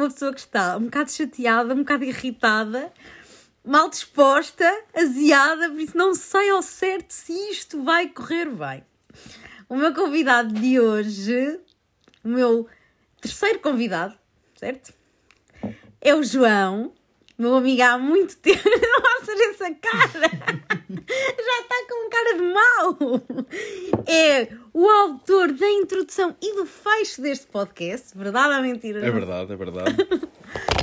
uma pessoa que está um bocado chateada, um bocado irritada, mal disposta, aziada, por isso não sei ao certo se isto vai correr bem. O meu convidado de hoje, o meu terceiro convidado, certo? É o João, meu amigo há muito tempo. Nossa, essa cara! Já está com cara de mau! É o autor da introdução e do fecho deste podcast, verdade ou mentira? É verdade, é verdade.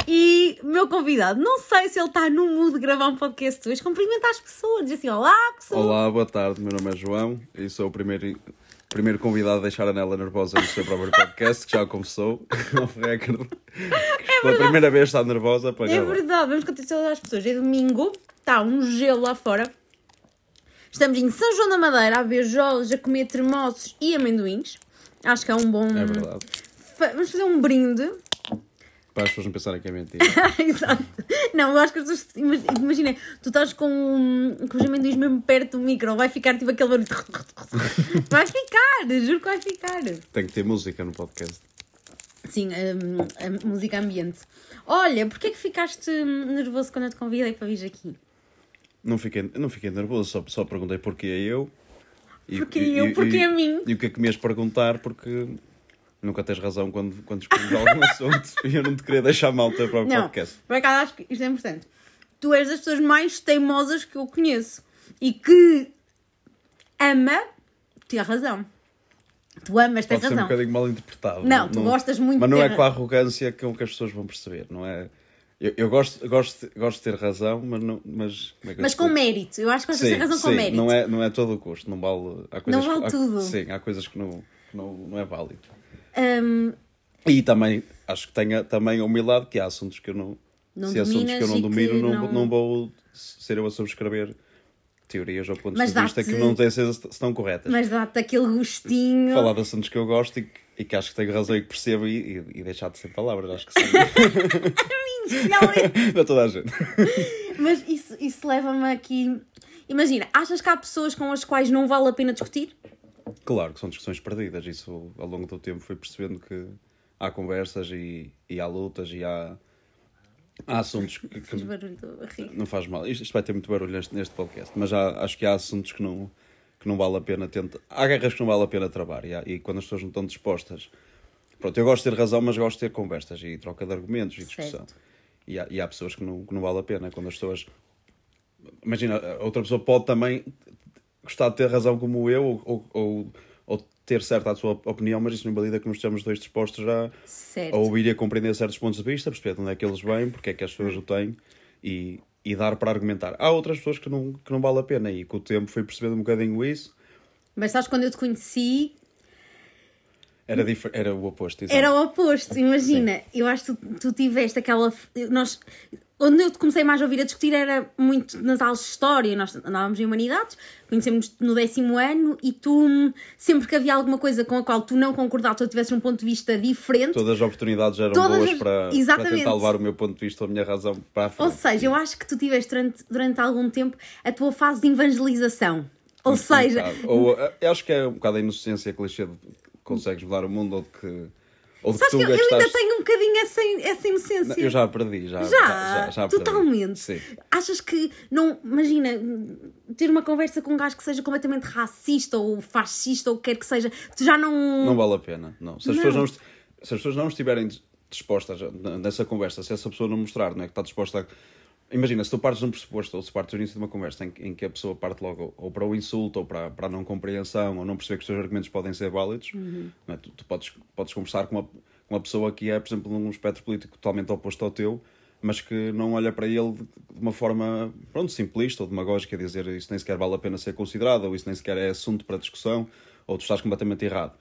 E meu convidado, não sei se ele está no mood de gravar um podcast hoje, cumprimentar as pessoas, dizer assim: Olá, pessoal. Olá, boa tarde, meu nome é João e sou o primeiro, primeiro convidado a deixar a Nela nervosa no seu próprio podcast, que já começou, off record. Pela primeira vez está nervosa para É gravar. verdade, vamos contextualizar as pessoas. É domingo, está um gelo lá fora. Estamos em São João da Madeira a ver jolos, a comer termossos e amendoins. Acho que é um bom. É verdade. Fa- Vamos fazer um brinde. Para as pessoas não pensarem que é mentira. Exato. Não, eu acho que as pessoas. imag- Imagina, tu estás com, com os amendoins mesmo perto do micro, vai ficar tipo aquele barulho. Vai ficar, juro que vai ficar. Tem que ter música no podcast. Sim, hum, a, música ambiente. Olha, porquê é que ficaste nervoso quando eu te convidei para vir aqui? Não fiquei, não fiquei nervoso, só, só perguntei porquê eu. Porquê eu? Porquê a mim? E o que é que me ias perguntar, porque nunca tens razão quando, quando escolhes algum assunto e eu não te queria deixar mal o teu próprio Não, podcast. por acaso acho que isto é importante. Tu és das pessoas mais teimosas que eu conheço e que ama ter razão. Tu amas ter Pode ser um razão. bocadinho mal interpretado. Não, tu gostas muito Mas não é com a arrogância com que as pessoas vão perceber, não é? Eu, eu gosto, gosto, gosto de ter razão, mas não. Mas, é Mas com mérito. Eu acho que gostas de ter razão com sim, mérito. não é, não é todo o custo, não vale. Há coisas Não vale que, há- tudo. Sim, há coisas que não, que não, não é válido. Hum, E também acho que tenha também a humildade que há assuntos que eu não. Não se assuntos que eu não domino, não, não- não... vou ser eu a subscrever teorias ou pontos Mas de vista que não têm certeza se estão corretas. mas dá-te aquele gostinho. Falar de assuntos que eu gosto e, que- e que acho que tenho razão e que percebo e, e, e deixar de ser palavras, acho que sim. Para toda a gente. Mas isso, isso leva-me aqui. Imagina, achas que há pessoas com as quais não vale a pena discutir? Claro que são discussões perdidas, isso ao longo do tempo fui percebendo que há conversas e, e há lutas e há, há assuntos que, que não faz mal. Isto, isto vai ter muito barulho neste, neste podcast, mas há, acho que há assuntos que não, que não vale a pena tentar. Há guerras que não vale a pena travar e, há- e quando as pessoas não estão dispostas. Pronto, eu gosto de ter razão, mas gosto de ter conversas e troca de argumentos e discussão. E há, e há pessoas que não, que não vale a pena quando as pessoas. Imagina, a outra pessoa pode também gostar de ter razão como eu ou, ou, ou, ter certa a sua opinião, mas isso não invalida que nos estamos dois dispostos a, Certo. a ouvir e a compreender certos pontos de vista, perceber de onde é que eles vêm, porque é que as pessoas o têm e, e dar para argumentar. Há outras pessoas que não, que não vale a pena e com o tempo fui percebendo um bocadinho isso. Mas sabes, quando eu te conheci, Era, era o oposto. exato. era o oposto. Imagina, eu acho que tu, tu tiveste aquela. Nós, onde eu te comecei mais a ouvir a discutir era muito nas aulas de história. Nós andávamos em humanidades, conhecemos no décimo ano e tu, sempre que havia alguma coisa com a qual tu não concordavas ou tivesse um ponto de vista diferente, Todas as oportunidades eram boas as- para, para tentar levar o meu ponto de vista, a minha razão para a frente. Ou seja, eu acho que tu tiveste durante, durante algum tempo a tua fase de evangelização. Ou seja, Um. Ou, eh, eu acho que é um bocado a inocência clichê consegues mudar o mundo ou de que. Ou de sabes tu que eu, é eu ainda tenho um bocadinho essa, essa inocência. Não, Eu já a perdi, já. Já, já, já perdi. totalmente. Sim. Achas que não. Imagina, ter uma conversa com um gajo que seja completamente racista ou fascista ou o que quer que seja, tu já não. Não vale a pena, não. Se as, Não. Pessoas, não, se as pessoas não estiverem dis- dispostas nessa conversa, se essa pessoa não mostrar, não é que está disposta a. Imagina, se tu partes de um pressuposto ou se partes do início de uma conversa em, em que a pessoa parte logo ou para o insulto ou para, para a não compreensão ou não perceber que os teus argumentos podem ser válidos, Uhum. é? tu, tu podes, podes conversar com uma, com uma pessoa que é, por exemplo, num espectro político totalmente oposto ao teu, mas que não olha para ele de de uma forma, pronto, simplista ou demagógica, a dizer isso nem sequer vale a pena ser considerado ou isso nem sequer é assunto para discussão ou tu estás completamente errado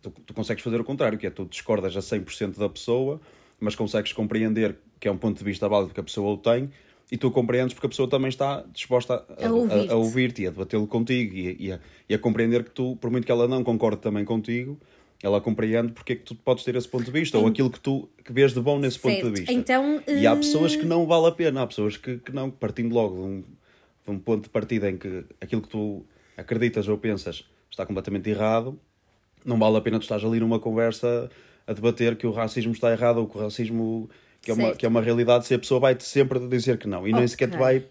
tu, tu consegues fazer o contrário, que é tu discordas a 100% da pessoa, mas consegues compreender que é um ponto de vista válido que a pessoa o tem, e tu compreendes porque a pessoa também está disposta a, A ouvir-te. a, ouvir-te e a debatê-lo contigo e, a- e, a, e a compreender que tu, por muito que ela não concorde também contigo, ela compreende porque é que tu podes ter esse ponto de vista, ou aquilo que tu que vês de bom nesse ponto Certo. de vista. Então, E há pessoas que não vale a pena, há pessoas que, que não, partindo logo de um, de um ponto de partida em que aquilo que tu acreditas ou pensas está completamente errado, não vale a pena tu estás ali numa conversa a debater que o racismo está errado ou que o racismo que é uma, que é uma realidade se a pessoa vai sempre dizer que não. E nem, sequer te vai,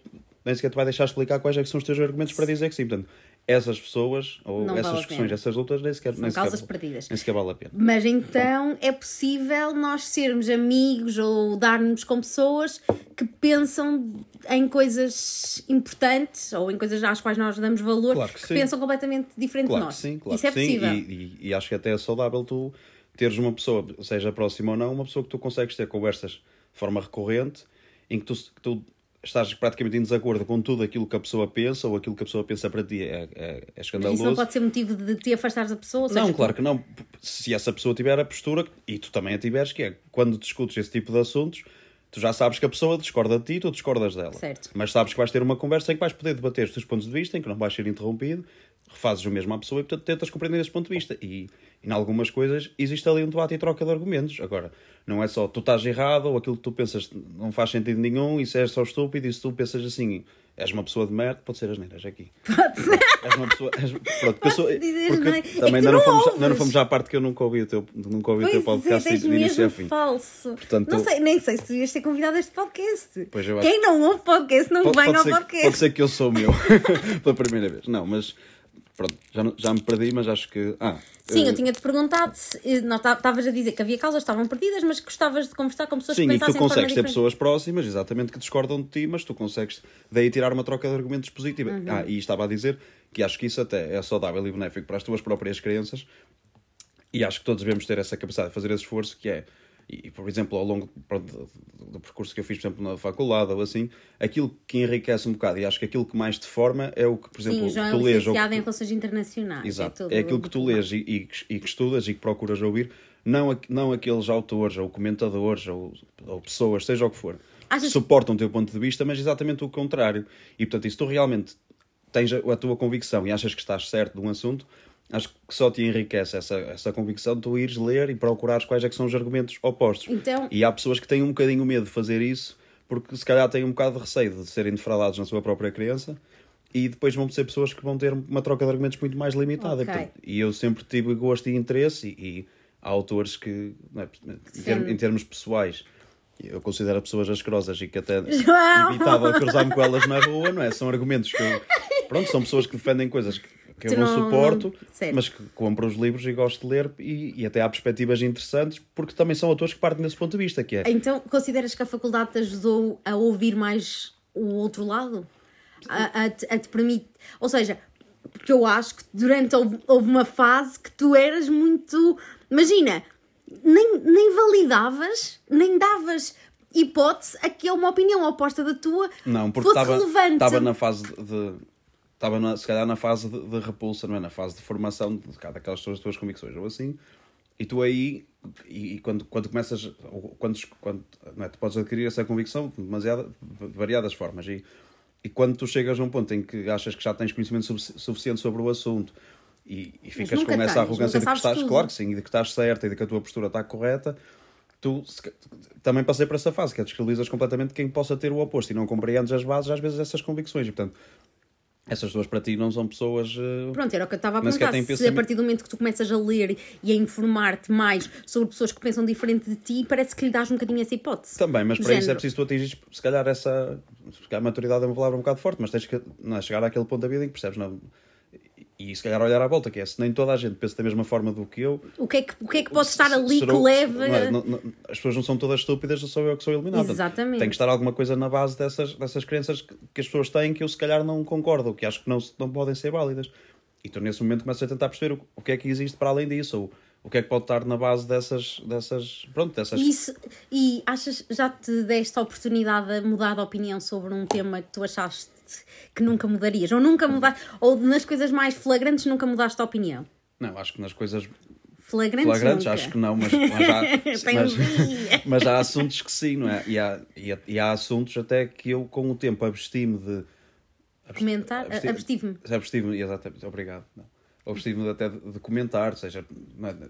nem sequer te vai deixar explicar quais é que são os teus argumentos para dizer que sim. Portanto, essas pessoas, ou Não vale essas a discussões, essas lutas, nem sequer, São nem, causas sequer, perdidas. nem sequer vale a pena. Mas então é possível nós sermos amigos ou dar-nos com pessoas que pensam em coisas importantes ou em coisas às quais nós damos valor Claro que sim. pensam completamente diferente Claro de nós. que sim, claro Isso é que sim. possível. E, e- e acho que até é saudável tu teres uma pessoa, seja próxima ou não, uma pessoa que tu consegues ter conversas de forma recorrente, em que tu, que tu estás praticamente em desacordo com tudo aquilo que a pessoa pensa ou aquilo que a pessoa pensa para ti é, é, é Mas escandaloso. isso não pode ser motivo de te afastares da pessoa. Não, claro que não. Se essa pessoa tiver a postura, e tu também a tiveres, que é quando discutes esse tipo de assuntos, tu já sabes que a pessoa discorda de ti e tu discordas dela. Certo. Mas sabes que vais ter uma conversa em que vais poder debater os teus pontos de vista, em que não vais ser interrompido, refazes o mesmo à pessoa e, portanto, tentas compreender esse ponto de vista. E, em algumas coisas existe ali um debate e troca de argumentos. Agora, não é só tu estás errado ou aquilo que tu pensas não faz sentido nenhum, isso é só estúpido, e se tu pensas assim, és uma pessoa de merda, pode ser as neiras aqui. Pode ser. És uma pessoa. És, pronto, eu sou, porque não é? É também ainda não, não fomos, ainda não fomos à parte que eu nunca ouvi o teu, nunca ouvi o teu Pois é, podcast tens de início a fim. falso. Portanto, não sei, nem sei se devias ser convidado a este podcast. Pois eu acho- Quem não ouve podcast não Pode, vem pode ao ser, podcast. pode ser que eu sou o meu pela primeira vez. Não, mas pronto, já, já me perdi, mas acho que. Ah, Sim, eh, eu tinha-te perguntado se eh, tá- estavas a dizer que havia causas que estavam perdidas, mas que gostavas de conversar com pessoas Sim, que e que tu consegues ter pessoas próximas, exatamente, que discordam de ti, mas tu consegues daí tirar uma troca de argumentos positiva. Uhum. Ah, e estava a dizer que acho que isso até é saudável e benéfico para as tuas próprias crenças e acho que todos devemos ter essa capacidade de fazer esse esforço que é, e, por exemplo, ao longo pronto, do, percurso que eu fiz, por exemplo, na faculdade ou assim, aquilo que enriquece um bocado e acho que aquilo que mais te forma é o que, por exemplo, Sim, o João tu é lês em Relações Internacionais. Exato. tudo É, aquilo que tu lês e, e que- e que estudas e que procuras ouvir, não, não aqueles autores ou comentadores ou, ou pessoas, seja o que for, Achas- que suportam o teu ponto de vista, mas exatamente o contrário. E portanto, se tu realmente tens a, a tua convicção e achas que estás certo de um assunto, acho que só te enriquece essa, essa convicção de tu ires ler e procurares quais é que são os argumentos opostos. Então- E há pessoas que têm um bocadinho medo de fazer isso porque se calhar têm um bocado de receio de serem defraudados na sua própria crença e depois vão ser pessoas que vão ter uma troca de argumentos muito mais limitada. Ok. Portanto, e eu sempre tive gosto e interesse e, e há autores que, é, em, termos, em termos pessoais, eu considero pessoas asquerosas e que até João! evitava cruzar-me com elas na rua, não é? São argumentos que eu, pronto, são pessoas que defendem coisas que, que eu não, não- suporto, não- mas que compro os livros e gosto de ler e, e até há perspectivas interessantes porque também são autores que partem desse ponto de vista, que é Então, consideras que a faculdade te ajudou a ouvir mais o outro lado? A, a, te- a te permite. Ou seja, porque eu acho que durante houve, houve uma fase que tu eras muito. Imagina, nem, nem validavas, nem davas hipótese a que uma opinião oposta da tua Não, porque fosse estava relevante. estava na fase de. Estava, na- se calhar, na fase de, de repulsa, não é? Na fase de formação de cada daquelas tuas, tuas convicções, ou assim. E tu aí, e, e quando, quando começas, quando, quando não é? tu podes adquirir essa convicção de, demasiada, de variadas formas. E, e quando tu chegas a um ponto em que achas que já tens conhecimento sufici- suficiente sobre o assunto e, e ficas com essa tens, arrogância de que estás, tudo. claro que sim, e de que estás certa e de que a tua postura está correta, tu se também passei por essa fase, que é descredibilizas completamente quem possa ter o oposto e não compreendes as bases, às vezes, dessas convicções. E, portanto, essas pessoas para ti não são pessoas. eh, Pronto, era o que eu estava a perguntar. Se a pensamento. partir do momento que tu começas a ler e a informar-te mais sobre pessoas que pensam diferente de ti, parece que lhe dás um bocadinho essa hipótese. Também, mas para isso é género. preciso tu atingires, se calhar, essa. Se calhar, maturidade é uma palavra um bocado forte, mas tens que não é, chegar àquele ponto da vida em que percebes, não. E se calhar olhar à volta, que é se nem toda a gente pensa da mesma forma do que eu. O que é que, o que, é que pode estar ali que leve. não é, não- não- as pessoas não são todas estúpidas, sou eu que sou eliminado. Exatamente. Tem que estar alguma coisa na base dessas, dessas crenças que, que as pessoas têm que eu se calhar não concordo, que acho que não, não podem ser válidas. E tu nesse momento começas a tentar perceber o, o que é que existe para além disso, ou o que é que pode estar na base dessas. dessas pronto, dessas. Isso- e achas, já te deste a oportunidade de mudar de opinião sobre um tema que tu achaste que nunca mudarias? Ou nunca mudaste, ou nas coisas mais flagrantes nunca mudaste de opinião? Não, acho que nas coisas Flagrantes, flagrantes, acho que não, mas, mas, há, mas, mas há assuntos que sim, não é? E há, e e há assuntos até que eu, com o tempo, absti-me de. Comentar? absti- Abstive-me. Abstive-me, exatamente, obrigado. Não. Abstive-me até de, de comentar, seja,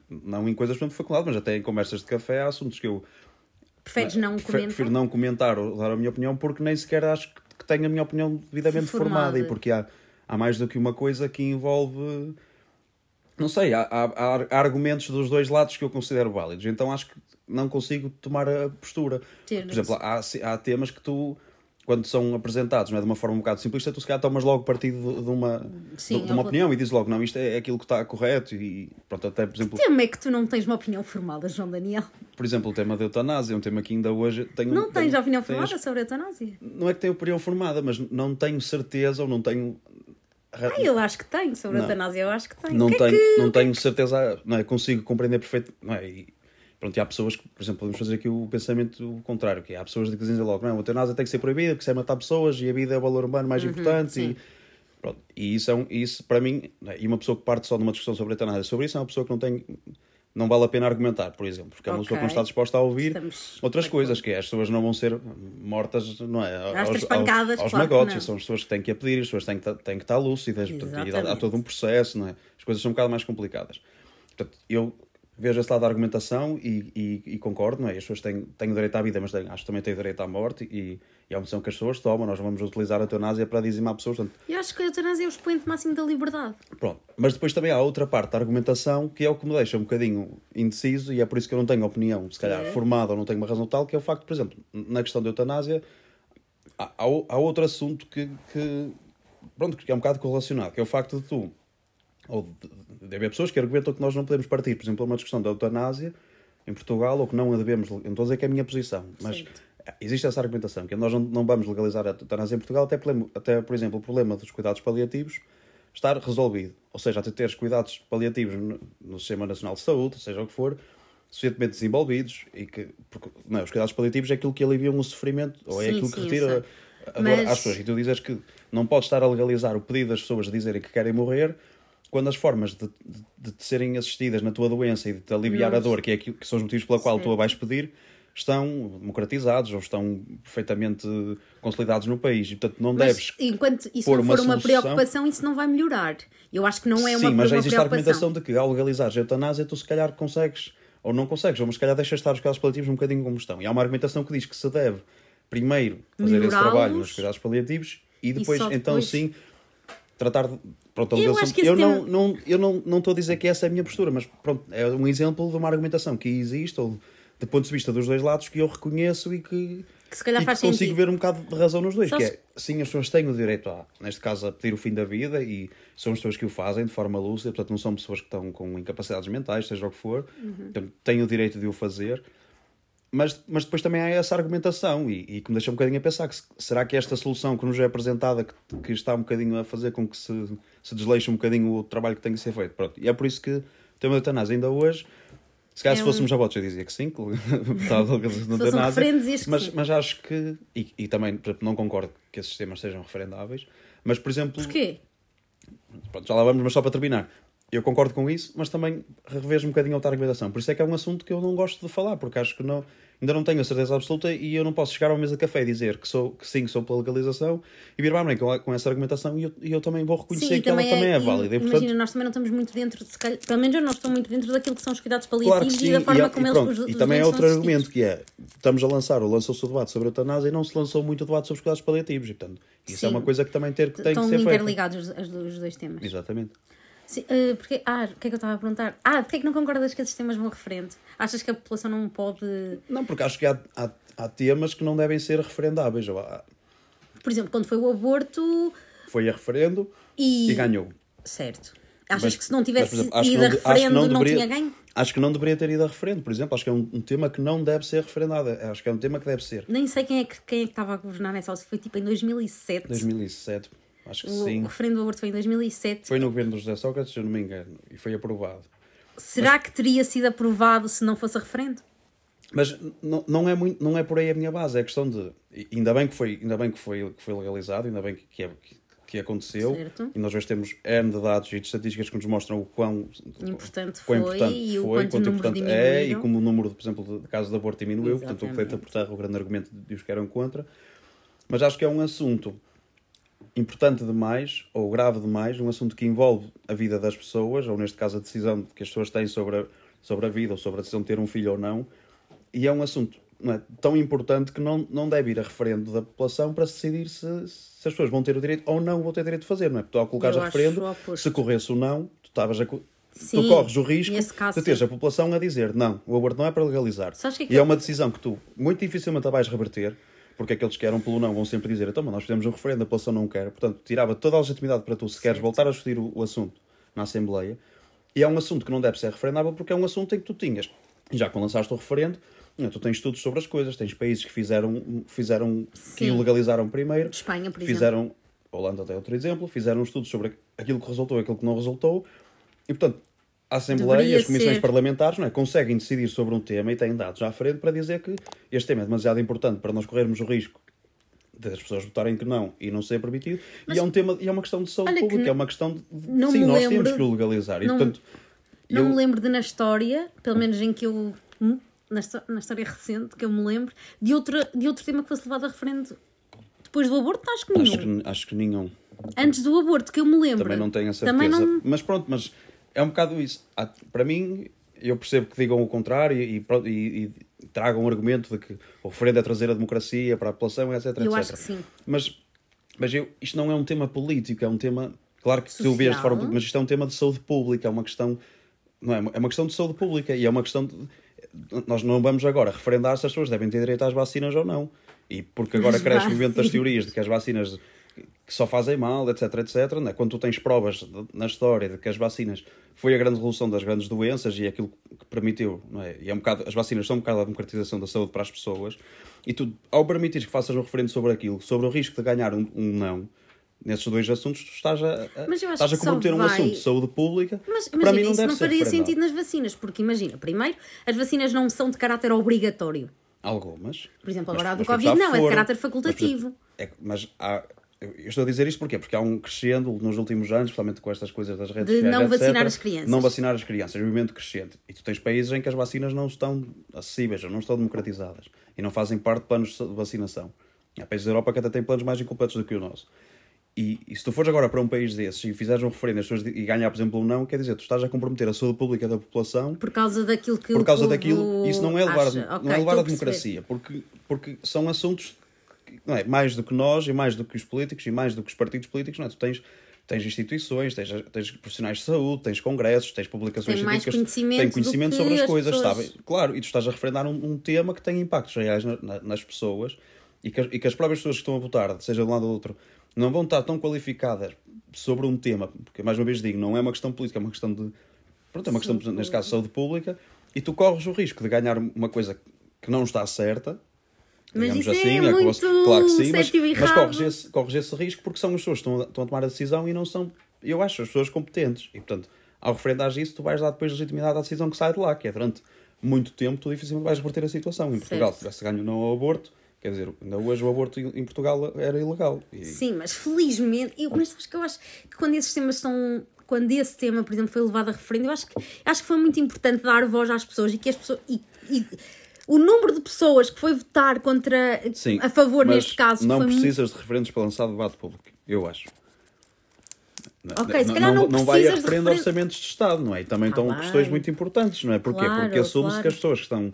não, é- em coisas, exemplo, faculdade, mas até em conversas de café, há assuntos que eu Preferes não prefiro, comentar? prefiro não comentar ou dar a minha opinião porque nem sequer acho que, que tenho a minha opinião devidamente Formada. formada e porque há, há mais do que uma coisa que envolve não sei, há, há, há argumentos dos dois lados que eu considero válidos, então acho que não consigo tomar a postura. Ter- Por exemplo, há, há temas que tu, quando são apresentados não é, de uma forma um bocado simplista, tu se calhar tomas logo partido de, uma, Sim, de, de uma eu- opinião e dizes logo, não, isto é aquilo que está correto e pronto, até por exemplo, Tema é que tu não tens uma opinião formada, João Daniel. por exemplo, o tema da eutanásia é um tema que ainda hoje tenho... Não tens tenho- opinião formada sobre a eutanásia? Não é que tenho opinião formada, mas não tenho certeza ou não tenho... Ah, eu acho que tenho sobre a Não. eutanásia, eu acho que tenho. não que é tenho, que- não tenho certeza, não é? Consigo compreender perfeito, não é? E, pronto, e há pessoas que, por exemplo, podemos fazer aqui o pensamento contrário, que é, há pessoas que dizem logo, não, a eutanásia tem que ser proibida, que isso é matar pessoas e a vida é o valor humano mais importante Uhum, sim. e pronto. E isso é um, isso para mim, é? e uma pessoa que parte só de uma discussão sobre a eutanásia sobre isso é uma pessoa que não tem não vale a pena argumentar, por exemplo, porque é uma pessoa que não está disposta a ouvir Estamos outras coisas, que é, as pessoas não vão ser mortas, não é? Às aos, pancadas, aos, claro magotes, são as pessoas que têm que a pedir, as pessoas têm que, têm que estar lúcidas, portanto, e há, há todo um processo, não é? As coisas são um bocado mais complicadas. Portanto, eu vejo esse lado da argumentação e, e, e concordo, não é? As pessoas têm, têm o direito à vida, mas têm, acho que também têm o direito à morte e, e é uma decisão que as pessoas tomam. Nós vamos utilizar a eutanásia para dizimar pessoas, portanto, Eu acho que a eutanásia é o expoente máximo da liberdade. Pronto. Mas depois também há outra parte da argumentação que é o que me deixa um bocadinho indeciso e é por isso que eu não tenho opinião, se calhar, É. formada ou não tenho uma razão tal, que é o facto, por exemplo, na questão da eutanásia, há, há há outro assunto que, que, pronto, que é um bocado correlacionado, que é o facto de tu, ou de, de haver pessoas que argumentam que nós não podemos partir, por exemplo, uma discussão da eutanásia em Portugal ou que não a devemos, não estou a dizer que é a minha posição, mas Certo. existe essa argumentação, que nós não, não vamos legalizar a eutanásia em Portugal, até, até, por exemplo, o problema dos cuidados paliativos estar resolvido. Ou seja, até teres cuidados paliativos no, no Sistema Nacional de Saúde, seja o que for, suficientemente desenvolvidos e que porque, não, os cuidados paliativos é aquilo que aliviam o sofrimento ou é Sim, aquilo sim, que retira sei. a, a dor Mas- às pessoas. E tu dizes que não podes estar a legalizar o pedido das pessoas de dizerem que querem morrer quando as formas de, de, de te serem assistidas na tua doença e de te aliviar a Não. dor, que, é aquilo, que são os motivos pela qual tu a vais pedir, estão democratizados ou estão perfeitamente consolidados no país. E, portanto, não Mas deves enquanto isso não uma for uma solução- preocupação, isso não vai melhorar. Eu acho que não é uma, Sim, mas já uma existe a preocupação. argumentação de que ao legalizares a eutanásia tu se calhar consegues, ou não consegues, ou mas se calhar deixas estar os cuidados paliativos um bocadinho como estão. E há uma argumentação que diz que se deve primeiro fazer esse trabalho nos cuidados paliativos e depois, então depois- sim, tratar de... Pronto, Eu acho que eu, não, não, eu não não estou a dizer que essa é a minha postura, mas pronto, é um exemplo de uma argumentação que existe, ou de ponto de vista dos dois lados, que eu reconheço e que, Que se calhar e faz que consigo sentido. ver um bocado de razão nos dois, Só que se- é, sim, as pessoas têm o direito a, neste caso, a pedir o fim da vida e são as pessoas que o fazem de forma lúcida, portanto não são pessoas que estão com incapacidades mentais, seja o que for, Uhum. portanto, têm o direito de o fazer, mas, mas depois também há essa argumentação e, e que me deixa um bocadinho a pensar que se- será que esta solução que nos é apresentada que, que está um bocadinho a fazer com que se, se desleixe um bocadinho o trabalho que tem que ser feito. Pronto. E é por isso que o tema da eutanásia ainda hoje, se calhar É se um- fôssemos a votos eu dizia que sim, que estava a legalização da Se fossem eutanásia, referendos, diz que mas, mas acho que, e, e também não concordo que esses temas sejam referendáveis, mas por exemplo, Porquê? pronto, já lá vamos, mas só para terminar. Eu concordo com isso, mas também revejo um bocadinho a outra argumentação. Por isso é que é um assunto que eu não gosto de falar, porque acho que não, ainda não tenho a certeza absoluta e eu não posso chegar à mesa de café e dizer que, sou, que sim, sou pela legalização e vir para com, com essa argumentação e eu, e eu também vou reconhecer e que ela também é válida. E, Imagina, portanto, nós também não estamos muito dentro, de, se calhar, pelo menos eu não estou muito dentro daquilo que são os cuidados Claro paliativos que sim, e da forma e, como eles pronto, os, e também é outro argumento que é estamos a lançar ou lançou-se o debate sobre a eutanásia e não se lançou muito o debate sobre os cuidados paliativos e portanto isso Sim. é uma coisa que também ter, que tem que Estão ser feita interligados os, os dois- os dois temas. exatamente Sim, eh, porque, ah, o que é que eu estava a perguntar? Ah, porque é que não concordas que esses temas vão referente? Achas que a população não pode. não, porque acho que há, há, há temas que não devem ser referendáveis Por exemplo, quando foi o aborto foi a referendo e. e ganhou Certo. Achas Mas- que se não mas, tivesse por exemplo, ido a referendo não, deveria- tinha ganho? Acho que não deveria ter ido a referendo, por exemplo. Acho que é um, um tema que não deve ser referendado. Acho que é um tema que deve ser. Nem sei quem é que, quem é que estava a governar nessa altura. Foi tipo em 2007. 2007, acho que O, sim. o referendo do aborto foi em 2007. Foi no governo do José Sócrates, se eu não me engano, e foi aprovado. Será que teria sido aprovado se não fosse a referendo? Mas não é, muito, não é por aí a minha base, é a questão de. Ainda bem que foi, ainda bem que foi, que foi legalizado, ainda bem que, que, é- que- que aconteceu. Certo. E nós hoje temos N de dados e de estatísticas que nos mostram o quão Importante quão foi importante e o foi, quanto quanto importante é e como o número, por exemplo, de casos de aborto diminuiu, portanto o que deita Exatamente. por terra o grande argumento de os que eram contra. Mas acho que é um assunto importante demais, ou grave demais, um assunto que envolve a vida das pessoas, ou neste caso a decisão que as pessoas têm sobre a, sobre a vida, ou sobre a decisão de ter um filho ou não, e é um assunto é, tão importante que não, não deve ir a referendo da população para decidir se, se as pessoas vão ter o direito ou não vão ter direito de fazer, não é? Porque tu ao colocares a referendo, o se corresse o não, tu estavas a, Sim, tu corres o risco caso, de teres sim. a população a dizer não, o aborto não é para legalizar. O é e é uma decisão que tu muito dificilmente a vais reverter, porque aqueles que eram pelo não vão sempre dizer então, mas nós fizemos um referendo, a população não quer. Portanto, tirava toda a legitimidade para tu, se queres voltar a discutir o, o assunto na Assembleia. E é um assunto que não deve ser referendável porque é um assunto em que tu tinhas, já quando lançaste o referendo, não, tu tens estudos sobre as coisas, tens países que fizeram, fizeram que Sim. legalizaram primeiro, De Espanha, por fizeram, Holanda até outro exemplo, fizeram estudos sobre aquilo que resultou e aquilo que não resultou, e portanto, a Assembleia Deveria e as comissões ser. parlamentares não é, conseguem decidir sobre um tema e têm dados à frente para dizer que este tema é demasiado importante para nós corrermos o risco das pessoas votarem que não e não ser permitido, e é um tema, e é uma questão de saúde pública, é uma questão de, não sim, me nós lembro- temos que o legalizar, e não- portanto, Não eu- me lembro de na história, pelo menos em que eu. hum, Na, na história recente, que eu me lembro, de, outra, de outro tema que fosse levado a referendo depois do aborto, acho que nenhum. acho que, acho que nenhum. Antes do aborto, que eu me lembro. Também não tenho a certeza. Não. Mas pronto, mas é um bocado isso. Há- Para mim, eu percebo que digam o contrário e, e- e tragam o argumento de que o referendo é trazer a democracia para a população, etc. Eu etc. acho que sim. Mas, mas eu, isto não é um tema político, é um tema. Claro que tu vês de forma. Social. Mas isto é um tema de saúde pública, é uma questão. Não é? é uma questão de saúde pública e é uma questão de. Nós não vamos agora referendar se as pessoas devem ter direito às vacinas ou não. E porque agora cresce o movimento das teorias de que as vacinas que só fazem mal, etc, etc. Não é? Quando tu tens provas na história de que as vacinas foi a grande resolução das grandes doenças e aquilo que permitiu, não é? E é um bocado, as vacinas são um bocado a democratização da saúde para as pessoas, e tu, ao permitir que faças um referendo sobre aquilo, sobre o risco de ganhar um, um não, nesses dois assuntos, tu estás a, a- Mas estás a comprometer um vai- assunto de saúde pública Mas que para mim não isso deve não faria sentido nas vacinas, porque imagina, primeiro, as vacinas não são de caráter obrigatório. Algumas. Por exemplo, Mas- agora a do mas, por Covid não, é de foram. caráter Mas, facultativo. exemplo, é Mas, há, eu estou a dizer isto porquê? Porque há um crescendo nos últimos anos, principalmente com estas coisas das redes De sociais, não etc., vacinar as crianças. Não vacinar as crianças, é um movimento crescente. E tu tens países em que as vacinas não estão acessíveis, ou não estão democratizadas e não fazem parte de planos de vacinação. Há países da Europa que até têm planos mais incompletos do que o nosso. E, e se tu fores agora para um país desses e fizeres um referendo e ganhar, por exemplo, um não, quer dizer, tu estás a comprometer a saúde pública da população Por causa daquilo que por causa daquilo, isso não é levar, acha. não é levar a democracia, porque, porque são assuntos que, não é, mais do que nós e mais do que os políticos e mais do que os partidos políticos, não é? Tu tens, tens instituições, tens, tens profissionais de saúde, tens congressos, tens publicações Tem mais científicas, conhecimento do conhecimento sobre as as coisas, pessoas. sabem? Claro, e tu estás a referendar um, um tema que tem impactos reais na- na- nas pessoas e que, as- e que as próprias pessoas que estão a votar, seja de um lado ou do outro, não vão estar tão qualificadas sobre um tema, porque mais uma vez digo, não é uma questão política, é uma questão de. Pronto, é uma questão, neste caso, de saúde pública, e tu corres o risco de ganhar uma coisa que não está certa. Mas isso é assim, muito que você- claro que sim, mas, mas errado. corres, esse, corres esse risco porque são as pessoas que estão a, estão a tomar a decisão e não são, eu acho, as pessoas competentes. E portanto, ao referendares isso, tu vais dar depois legitimidade à decisão que sai de lá, que é durante muito tempo tu dificilmente vais reverter a situação. Em Portugal, Certo. se tivesse ganho não ao aborto, quer dizer, ainda hoje o aborto em Portugal era ilegal. E- Sim, mas felizmente, eu, mas acho que eu acho que quando esses temas estão. Quando esse tema, por exemplo, foi levado a referendo, eu acho que, acho que foi muito importante dar voz às pessoas e que as pessoas. E, e o número de pessoas que foi votar contra. Sim, a favor, neste caso, não foi muito. precisas de referendos para lançar debate público, eu acho. Ok, se calhar não não vai a precisas referendo referen- orçamentos de Estado, não é? E também Tá estão questões muito importantes, não é? Porquê? Claro, Porque assume-se claro. que as pessoas que estão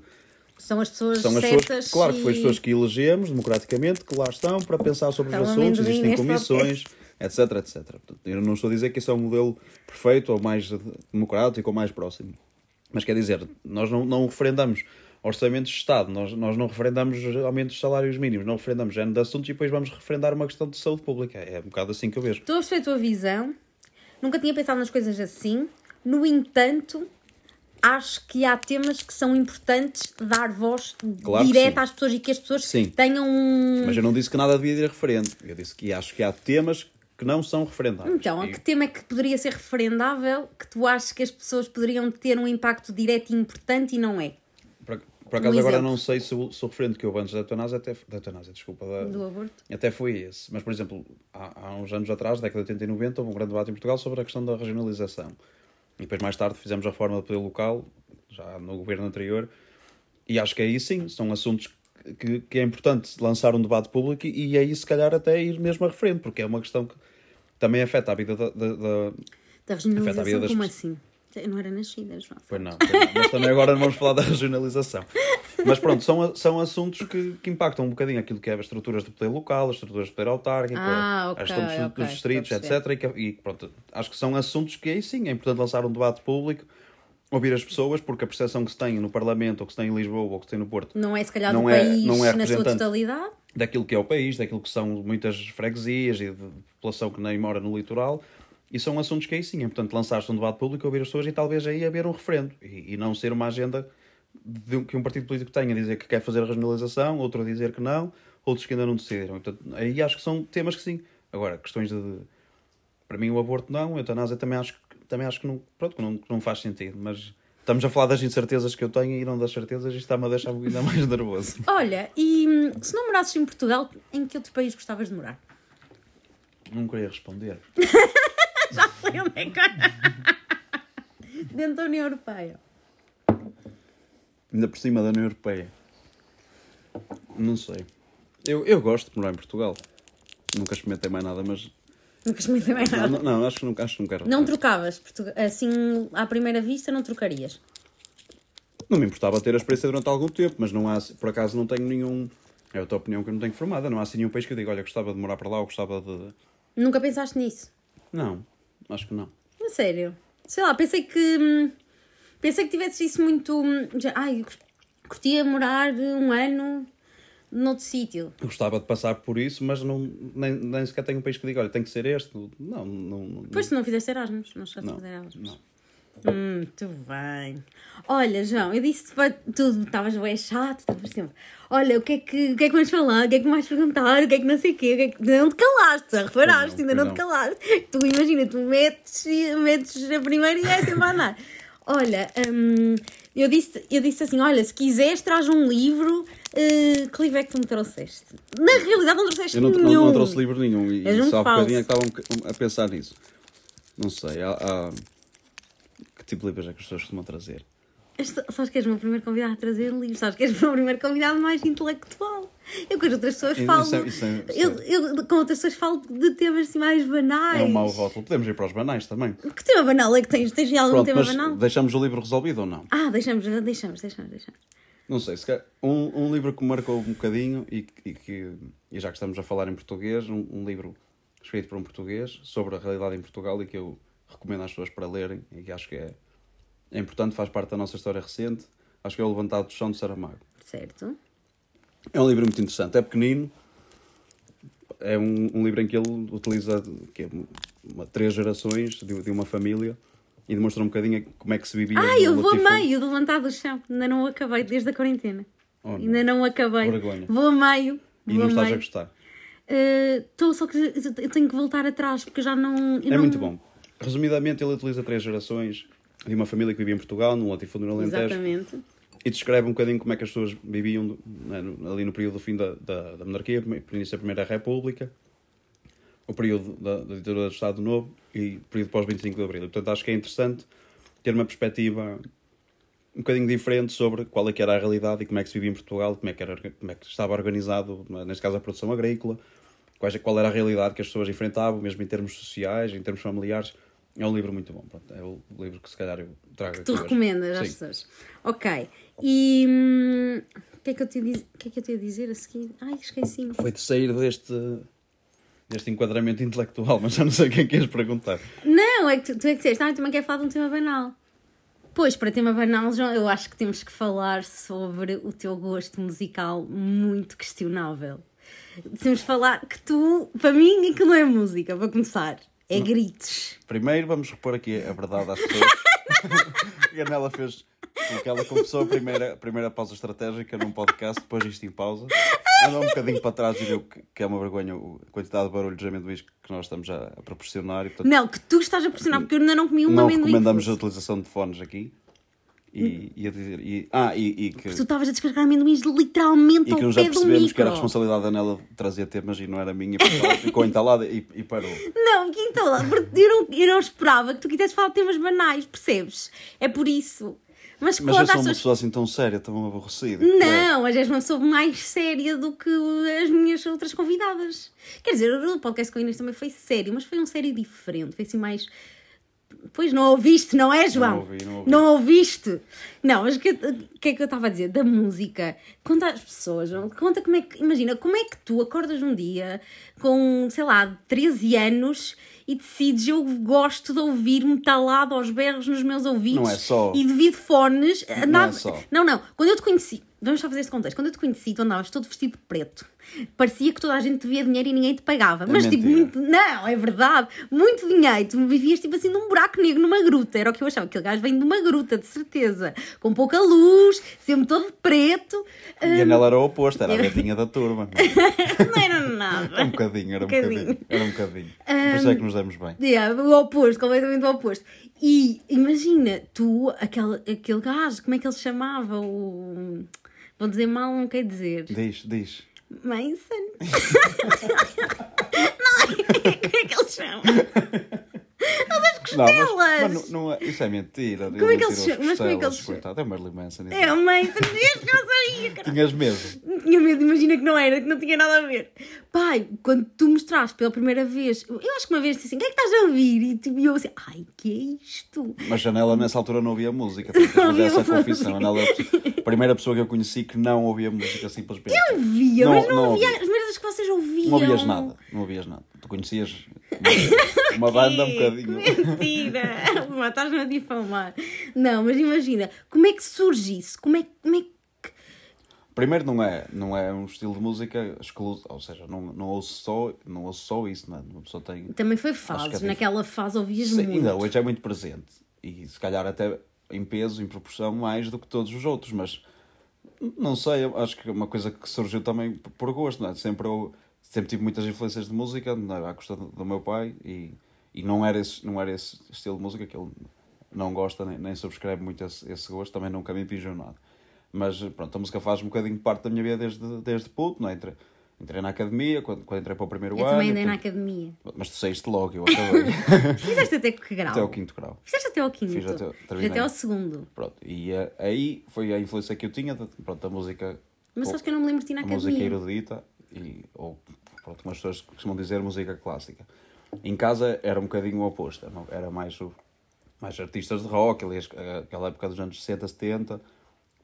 São as pessoas são as certas. pessoas, claro que foi as e- pessoas que elegemos democraticamente, que lá estão para pensar sobre os Estão assuntos, existem comissões, etc, etc. Eu não estou a dizer que isso é um modelo perfeito ou mais democrático ou mais próximo. Mas quer dizer, nós não, não referendamos orçamentos de Estado, nós, nós não referendamos aumentos de salários mínimos, não referendamos género de assuntos e depois vamos referendar uma questão de saúde pública. É um bocado assim que eu vejo. Estou a perceber a tua visão. Nunca tinha pensado nas coisas assim. No entanto, acho que há temas que são importantes dar voz Claro direta às pessoas e que as pessoas Sim. tenham um. Mas eu não disse que nada devia ir referendo. Eu disse que acho que há temas que não são referendáveis. Então, a E- que tema é que poderia ser referendável que tu achas que as pessoas poderiam ter um impacto direto e importante e não é? Por, acaso Um agora exemplo. não sei se o, se o referendo que houve antes da eutanásia até da eutanásia, desculpa, da- Do aborto? até foi esse. Mas, por exemplo, há, há uns anos atrás, década de 80 e 90, houve um grande debate em Portugal sobre a questão da regionalização. E depois, mais tarde, fizemos a reforma do poder local, já no governo anterior, e acho que aí sim, são assuntos que, que é importante lançar um debate público e, e aí, se calhar, até ir mesmo a referendo, porque é uma questão que também afeta a vida da- da- da, Da Afeta a vida regionalização, como pessoas. assim? Eu não era nascida, João. Pois não, pois não. mas também agora não vamos falar da regionalização. Mas pronto, são, são assuntos que, que impactam um bocadinho aquilo que é as estruturas de poder local, as estruturas de poder autárquico, Ah, a ok, gestão dos, ok, dos distritos, etc. E, que- e pronto, acho que são assuntos que aí sim é importante lançar um debate público, ouvir as pessoas, porque a percepção que se tem no Parlamento, ou que se tem em Lisboa, ou que se tem no Porto, Não é se calhar Não do é- país não é na sua totalidade? daquilo que é o país, daquilo que são muitas freguesias e de população que nem mora no litoral. E são assuntos que aí sim é importante lançar-se um debate público, ouvir as pessoas e talvez aí haver um referendo. E, e não ser uma agenda de, um- que um partido político tenha, dizer que quer fazer a regionalização, outro a dizer que não, outros que ainda não decidiram. Portanto, aí acho que são temas que sim. Agora, questões de. de- para mim, o aborto não, a eutanásia também acho, também acho que, não, pronto, que, não, que não faz sentido. Mas estamos a falar das incertezas que eu tenho e não das certezas, isto está-me a deixar ainda mais nervoso. Olha, e hum, se não morasses em Portugal, em que outro país gostavas de morar? Não queria responder. Já sei onde é que Dentro da União Europeia. Ainda por cima da União Europeia. Não sei. Eu, eu gosto de morar em Portugal. Nunca experimentei mais nada, mas. Nunca experimentei mais Não, nada. não, não, acho que nunca, acho que nunca Não trocavas, Portu- assim, à primeira vista, não trocarias. Não me importava ter a experiência durante algum tempo, mas não há, por acaso não tenho nenhum. É a tua opinião que eu não tenho formada. Não há assim nenhum país que eu diga, olha, gostava de morar para lá ou gostava de. Nunca pensaste nisso? Não, acho que não. A sério? Sei lá, pensei que. hum, Pensei que tivesses isso muito. hum, já- Ai, curtia morar um ano noutro sítio. Gostava de passar por isso, mas não, nem, nem sequer tenho um país que diga, olha, tem que ser este. Não, não. não Pois se não fizeste Erasmus, não chegaste a fazer Erasmus. não. Hum, muito bem. Olha, João, eu disse que tu estavas bem chato, estavas sempre. Olha, o que, é que, o que é que vamos falar? O que é que mais perguntar? O que é que não sei o quê? O que é que... Não te calaste, já reparaste, não, ainda não, pois te não. calaste. Tu imagina, tu metes, metes a primeira e é sempre a andar. Olha, hum, eu, disse, eu disse assim: olha, se quiseres, traz um livro. eh, que livro é que tu me trouxeste? Na realidade, não trouxeste Eu não, não, nenhum. não trouxe livro nenhum e, e um só há bocadinho é que estavam a pensar nisso. Não sei, há, há- tipo de livros é que as pessoas costumam trazer? Este- Sabes que és o meu primeiro convidado a trazer livros, sabes que és o meu primeiro convidado mais intelectual. Eu com as outras pessoas Isso falo. é- isso é- isso eu, eu com outras pessoas falo de temas assim mais banais. É um mau rótulo. Podemos ir para os banais também. Que tema banal é que tens? Tens algum Pronto, tema banal? deixamos o livro resolvido ou não? Ah, deixamos, deixamos, deixamos, deixamos. Não sei, se calhar, um, um livro que marcou um bocadinho e, que- e que, e já que estamos a falar em português, um, um livro escrito por um português sobre a realidade em Portugal e que eu recomendo às pessoas para lerem e que acho que é, é importante, faz parte da nossa história recente. Acho que é o Levantado do Chão de Saramago. Certo. É um livro muito interessante, é pequenino, é um, um livro em que ele utiliza que é uma, três gerações de, de uma família e demonstra um bocadinho como é que se vivia Ah, eu vou a meio do levantar do chão. Ainda não acabei desde a quarentena. Oh, não. Ainda não acabei. Vergonha. Vou a meio. E não a estás a meio. gostar. Estou só que eu tenho que voltar atrás porque já não. É não- muito bom. Resumidamente, ele utiliza três gerações de uma família que vivia em Portugal, no latifúndio no Alentejo, Exatamente. e descreve um bocadinho como é que as pessoas viviam né, ali no período do fim da, da, da monarquia, início da Primeira República, o período da, da ditadura do Estado Novo e o período pós-25 de Abril. E, portanto, acho que é interessante ter uma perspectiva um bocadinho diferente sobre qual é que era a realidade e como é que se vivia em Portugal, como é que, era, como é que estava organizado, neste caso, a produção agrícola, qual era a realidade que as pessoas enfrentavam, mesmo em termos sociais, em termos familiares. É um livro muito bom. Pronto, é o livro que se calhar eu trago aqui Tu hoje. recomendas às pessoas. Ok. E hum, o que, é que eu te ia dizer- o que é que eu te ia dizer a seguir? Ai, esqueci-me. Foi de sair deste, deste enquadramento intelectual, mas já não sei quem queres perguntar. Não, é que tu, tu é que disseste, ah, eu também quero falar de um tema banal. Pois, para tema banal, João, eu acho que temos que falar sobre o teu gosto musical muito questionável. Temos que falar que tu, para mim, aquilo não é música, para começar. É gritos. Primeiro vamos repor aqui a verdade às pessoas. e a Nela fez o que ela confessou a primeira, a primeira pausa estratégica num podcast, depois isto em pausa. Andou um bocadinho para trás e viu que, que é uma vergonha a quantidade de barulho de amendoins que nós estamos a, a proporcionar. E, portanto, Não, que tu estás a pressionar, porque eu ainda não comi um não amendoim. recomendamos a utilização de fones aqui. E, e a dizer, e, ah, e, e que, Tu estavas a descarregar amendoins literalmente e ao que pé do apercebemos micro. que era a responsabilidade da Nela trazer temas e não era minha, porque ela ficou entalada e, e parou. Não, que então lá, porque eu não, eu não esperava que tu quisesse falar de temas banais, percebes? É por isso. Mas Mas eu sou uma pessoas. pessoa assim tão séria, tão aborrecida. Não, mas és uma pessoa mais séria do que as minhas outras convidadas. Quer dizer, o podcast com a Inês também foi sério, mas foi um sério diferente. Foi assim mais. Pois não ouviste, não é, João? Não ouvi, não ouvi. Não ouviste? Não, mas o que, que é que eu estava a dizer? Da música. Conta às pessoas, João. Conta como é que. Imagina, como é que tu acordas um dia com, sei lá, 13 anos e decides eu gosto de ouvir-me talado aos berros nos meus ouvidos Não é só. e devido fones. andava- só. Não, não. Quando eu te conheci, vamos só fazer este contexto. Quando eu te conheci, tu andavas todo vestido de preto. Parecia que toda a gente te via dinheiro e ninguém te pagava. Mas tipo, mentira. muito. Não, é verdade. Muito dinheiro. Tu vivias tipo assim num buraco negro, numa gruta. Era o que eu achava. Aquele gajo vem de uma gruta, de certeza. Com pouca luz, sempre todo preto. E a Nela era o oposto, era a gatinha da turma. Não era Era um nada. bocadinho, era um Um bocadinho. bocadinho. Era um bocadinho. Por isso é que nos demos bem. Yeah, o oposto, completamente o oposto. E imagina, tu, aquele, aquele gajo, como é que ele se chamava? O... Vou dizer mal, não quer dizer. Diz, diz. Manson. não, é que ele chama? Não, mas, costelas. mas não, não é, isso é mentira. Como é que ele se chama? Mas como é que ele se chama? Coitado, é Marilyn Manson. É o Manson, que eu sabia, caralho. Tinhas. Não tinha medo, imagina que não era, que não tinha nada a ver. Pai, quando tu mostraste pela primeira vez, eu acho que uma vez disse assim: o que é que estás a ouvir? E tu e eu assim: ai, que é isto? Mas a Nela nessa altura não ouvia música. Não ouvia essa confissão. A Nela é a primeira pessoa que eu conheci que não ouvia música simplesmente. Eu via, Não- mas não, não ouvia ouvi. as merdas que vocês ouviam. Não ouvias nada. Não ouvias nada. Tu conhecias uma, uma banda um bocadinho. Mentira! Estás-me a difamar. Não, mas imagina, como é que surge isso? Como é, como é que. Primeiro não é, não é um estilo de música exclusivo, ou seja, não, não, ouço só, não ouço só isso, não é? Uma pessoa tem. Também foi é naquela fase ouvias Sim, muito. ainda hoje é muito presente. E se calhar até em peso, em proporção, mais do que todos os outros, mas não sei, acho que é uma coisa que surgiu também por- por gosto, não é? Sempre, eu, sempre tive muitas influências de música, é? à custa do, do meu pai, e, e não, era esse, não era esse estilo de música que ele não gosta, nem, nem subscreve muito esse, esse gosto, também nunca me impingiu nada. Mas pronto, a música faz um bocadinho parte da minha vida desde, desde puto, não é? Entrei, entrei na academia, quando, quando entrei para o primeiro Eu ano. também andei na academia. Mas tu saíste logo, eu acabei. Fizeste até que grau? Até ao quinto grau. Fizeste até ao quinto. Fiz até- Fiz até ao segundo. Pronto, e eh, aí foi a influência que eu tinha, de- pronto, a música, Mas sabes que eu não me lembro de ti na a música academia. erudita, e, ou, pronto, como as pessoas costumam dizer, música clássica. Em casa era um bocadinho o oposto, era mais, o, mais artistas de rock, ali, as- aquela época dos anos 60, 70,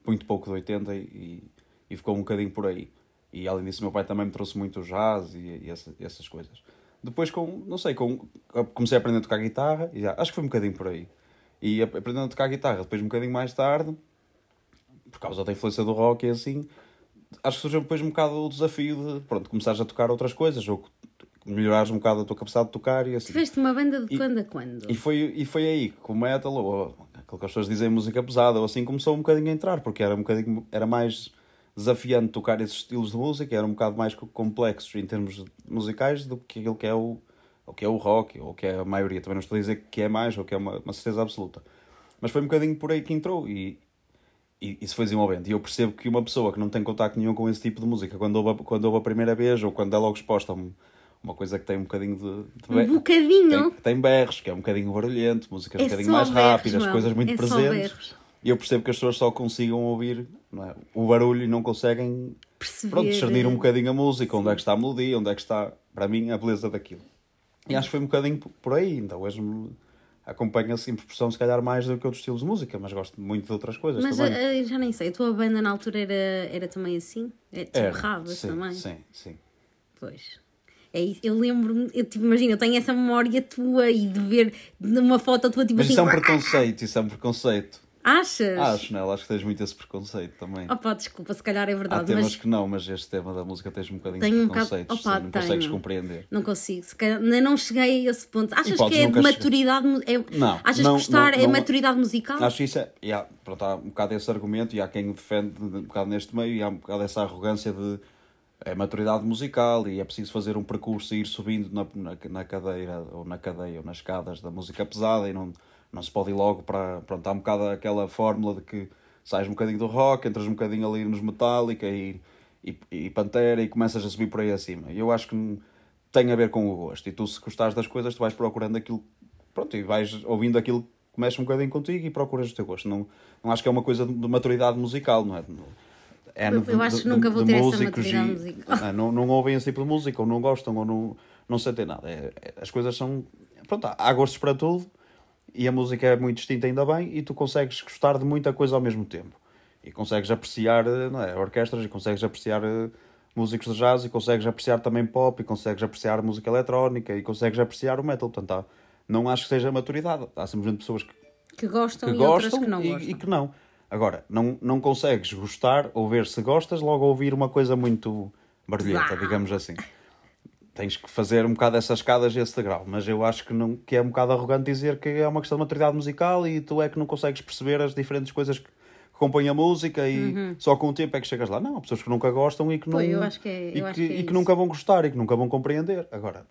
muito pouco de 80, e, e ficou um bocadinho por aí. E além disso, meu pai também me trouxe muito jazz e, e essa- essas coisas. Depois, com, não sei, com, comecei a aprender a tocar guitarra, e já, acho que foi um bocadinho por aí. E ap- aprendendo a tocar guitarra, depois um bocadinho mais tarde, por causa da influência do rock e assim, acho que surgiu depois um bocado o desafio de, pronto, começares a tocar outras coisas, ou melhorares um bocado a tua capacidade de tocar e assim. Tiveste uma banda de E- quando a quando? E foi, e foi aí que o metal, ou aquilo que as pessoas dizem música pesada, ou assim, começou um bocadinho a entrar, porque era um bocadinho, era mais desafiante tocar esses estilos de música, eram um bocado mais co- complexos em termos musicais do que aquilo que é o, o que é o rock, ou que é a maioria. Também não estou a dizer que é mais, ou que é uma, uma certeza absoluta. Mas foi um bocadinho por aí que entrou e isso foi desenvolvendo. E eu percebo que uma pessoa que não tem contacto nenhum com esse tipo de música, quando ouve, a- quando ouve a primeira vez, ou quando é logo exposta a um- uma coisa que tem um bocadinho de... de Um bocadinho. tem, tem berros, que é um bocadinho barulhento, músicas É um bocadinho mais berros, rápidas, coisas muito É presentes. E eu percebo que as pessoas só consigam ouvir não é, o barulho e não conseguem Perceber. pronto, discernir um bocadinho a música, onde é que está a melodia, onde é que está, para mim, a beleza daquilo. E acho que foi um bocadinho por aí, então hoje me acompanha-se em proporção, se calhar, mais do que outros estilos de música, mas gosto muito de outras coisas Mas também. eh, já nem sei, a tua banda na altura era, era também assim? É tipo Era, rabas sim, também? Sim, sim. Pois. É isso. Eu lembro-me, eu tipo, imagina, eu tenho essa memória tua e de ver numa foto tua tipo Mas assim. isso é um preconceito, isso é um preconceito. Achas? Acho, não é? Acho que tens muito esse preconceito também. Opa, desculpa, se calhar é Há verdade, temas mas que não, mas este tema da música tens um bocadinho Tenho de um bocado- Opa, não consegues tenho. compreender. não consigo. Se calhar, não cheguei a esse ponto. Achas que é de maturidade? É, Não, achas não, que gostar não, é não- maturidade musical? Acho que isso é. E há, pronto, há um bocado esse argumento e há quem o defende um bocado neste meio e há um bocado essa arrogância de é maturidade musical e é preciso fazer um percurso e ir subindo na, na, na cadeira ou na cadeia ou nas escadas da música pesada e não, não se pode ir logo para. Pronto, há um bocado aquela fórmula de que sais um bocadinho do rock, entras um bocadinho ali nos Metallica e, e, e Pantera e começas a subir por aí acima. E eu acho que tem a ver com o gosto. E tu, se gostares das coisas, tu vais procurando aquilo. Pronto, e vais ouvindo aquilo que mexe um bocadinho contigo e procuras o teu gosto. Não, não acho que é uma coisa de de maturidade musical, não é? É Eu- acho que nunca vou ter essa maturidade musical. Ah, não, não ouvem esse tipo de música, ou não gostam, ou não, não sentem nada. É- é- as coisas são. Pronto, há gostos para tudo e a música é muito distinta ainda bem e tu consegues gostar de muita coisa ao mesmo tempo. E consegues apreciar eh, não é, orquestras e consegues apreciar uh, músicos de jazz e consegues apreciar também pop e consegues apreciar música eletrónica e consegues apreciar o metal. Portanto, há, não acho que seja maturidade. Há simplesmente pessoas que, que gostam que e gostam outras que não e, gostam. e que não. Agora, não, não consegues gostar ou ver se gostas, logo ouvir uma coisa muito barulhenta, digamos assim. Tens que fazer um bocado essas escadas a esse degrau, mas eu acho que, não, que é um bocado arrogante dizer que é uma questão de maturidade musical e tu é que não consegues perceber as diferentes coisas que, que compõem a música e só com o tempo é que chegas lá. Não, há pessoas que nunca gostam e que não Uhum. Pô, que é- e que, que é e que nunca vão gostar e que nunca vão compreender. Agora,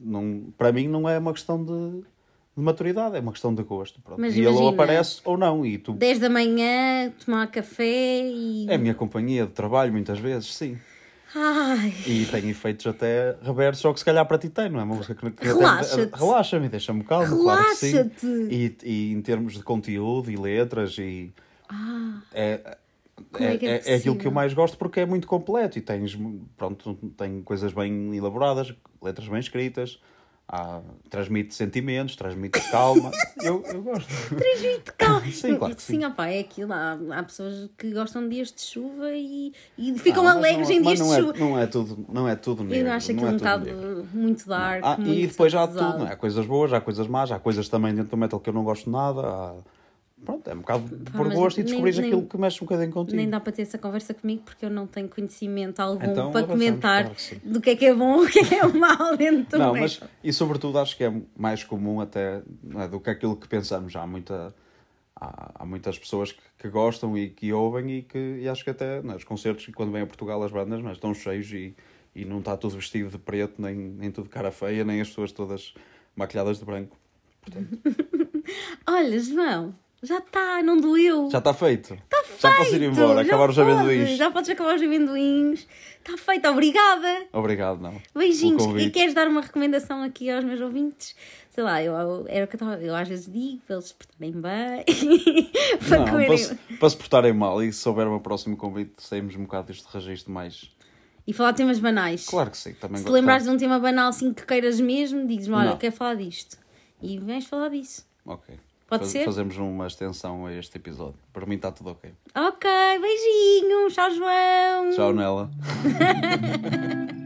não, para mim não é uma questão de, de maturidade, é uma questão de gosto. Pronto. Mas e ele ou aparece ou não. E tu 10 da manhã, tomar café e. é a minha companhia de trabalho, muitas vezes, sim. Ai. E tem efeitos até reversos, só que se calhar para ti tem, não é? Uma música que, que Relaxa-te. Relaxa-me, deixa-me calmo, claro que sim. E, e em termos de conteúdo e letras, e Ah, é, é é é, é aquilo que eu mais gosto porque é muito completo e tens, pronto, tem coisas bem elaboradas, letras bem escritas, há, transmite sentimentos, transmite calma. eu, eu gosto. transmite calma. Sim, claro que sim. opá, é aquilo. Há, há pessoas que gostam de dias de chuva e, e ficam Ah, alegres não- em dias não de é, chuva. Não é tudo, não é tudo negro. Eu acho não aquilo é um bocado muito dark. Ah, muito e depois há pesado. tudo, não é? Há coisas boas, há coisas más, há coisas também dentro do metal que eu não gosto de nada. há- Pronto, é um bocado por mas gosto e descobrir aquilo que mexe um bocadinho contigo. Nem dá para ter essa conversa comigo porque eu não tenho conhecimento algum Então, para comentar claro que do que é que é bom o que é que é mau dentro do Não, metal. mas e sobretudo acho que é mais comum até é, do que aquilo que pensamos. Há, muita, há, há muitas pessoas que, que gostam e que ouvem e que e acho que até não é, os concertos, quando vêm a Portugal, as bandas não é, estão cheios e, e não está tudo vestido de preto, nem, nem tudo cara feia, nem as pessoas todas maquilhadas de branco. Olha, João, já está, não doeu. Já está feito. Já posso ir Feito, embora, já acabar os podes, amendoins. Já podes acabar os amendoins. Está feito, obrigada. Obrigado, não. Beijinhos. O. E queres dar uma recomendação aqui aos meus ouvintes? Sei lá, eu, eu, era o que eu, tava, eu às vezes digo para eles se portarem bem. para Não, comerem. para, se, para se portarem mal e se houver um próximo convite, saímos um bocado deste registro mais. E falar de temas banais. Claro que sim, também Se gosto- lembrares de um tema banal assim que queiras mesmo, dizes-me: olha, quero falar disto. E vens falar disso. Ok. Pode ser? Fazemos uma extensão a este episódio. Para mim está tudo ok. Ok, beijinhos. Tchau, João. Tchau, Nela.